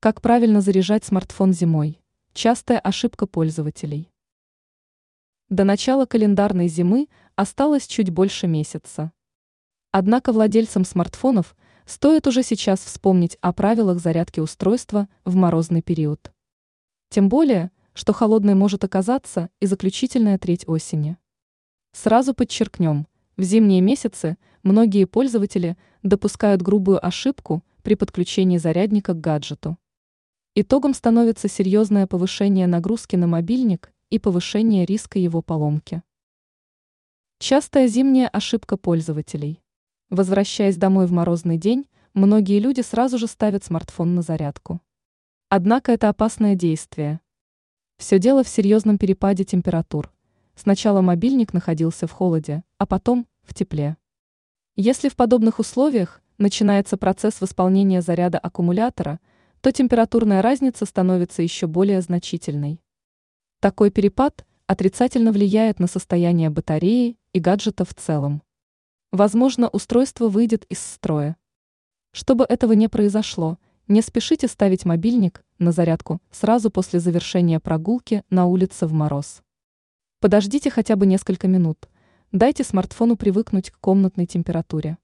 Как правильно заряжать смартфон зимой? Частая ошибка пользователей. До начала календарной зимы осталось чуть больше месяца. Однако владельцам смартфонов стоит уже сейчас вспомнить о правилах зарядки устройства в морозный период. Тем более, что холодной может оказаться и заключительная треть осени. Сразу подчеркнем, в зимние месяцы многие пользователи допускают грубую ошибку при подключении зарядника к гаджету. Итогом становится серьезное повышение нагрузки на мобильник и повышение риска его поломки. Частая зимняя ошибка пользователей. Возвращаясь домой в морозный день, многие люди сразу же ставят смартфон на зарядку. Однако это опасное действие. Все дело в серьезном перепаде температур. Сначала мобильник находился в холоде, а потом в тепле. Если в подобных условиях начинается процесс восполнения заряда аккумулятора – то температурная разница становится еще более значительной. Такой перепад отрицательно влияет на состояние батареи и гаджета в целом. Возможно, устройство выйдет из строя. Чтобы этого не произошло, не спешите ставить мобильник на зарядку сразу после завершения прогулки на улице в мороз. Подождите хотя бы несколько минут, дайте смартфону привыкнуть к комнатной температуре.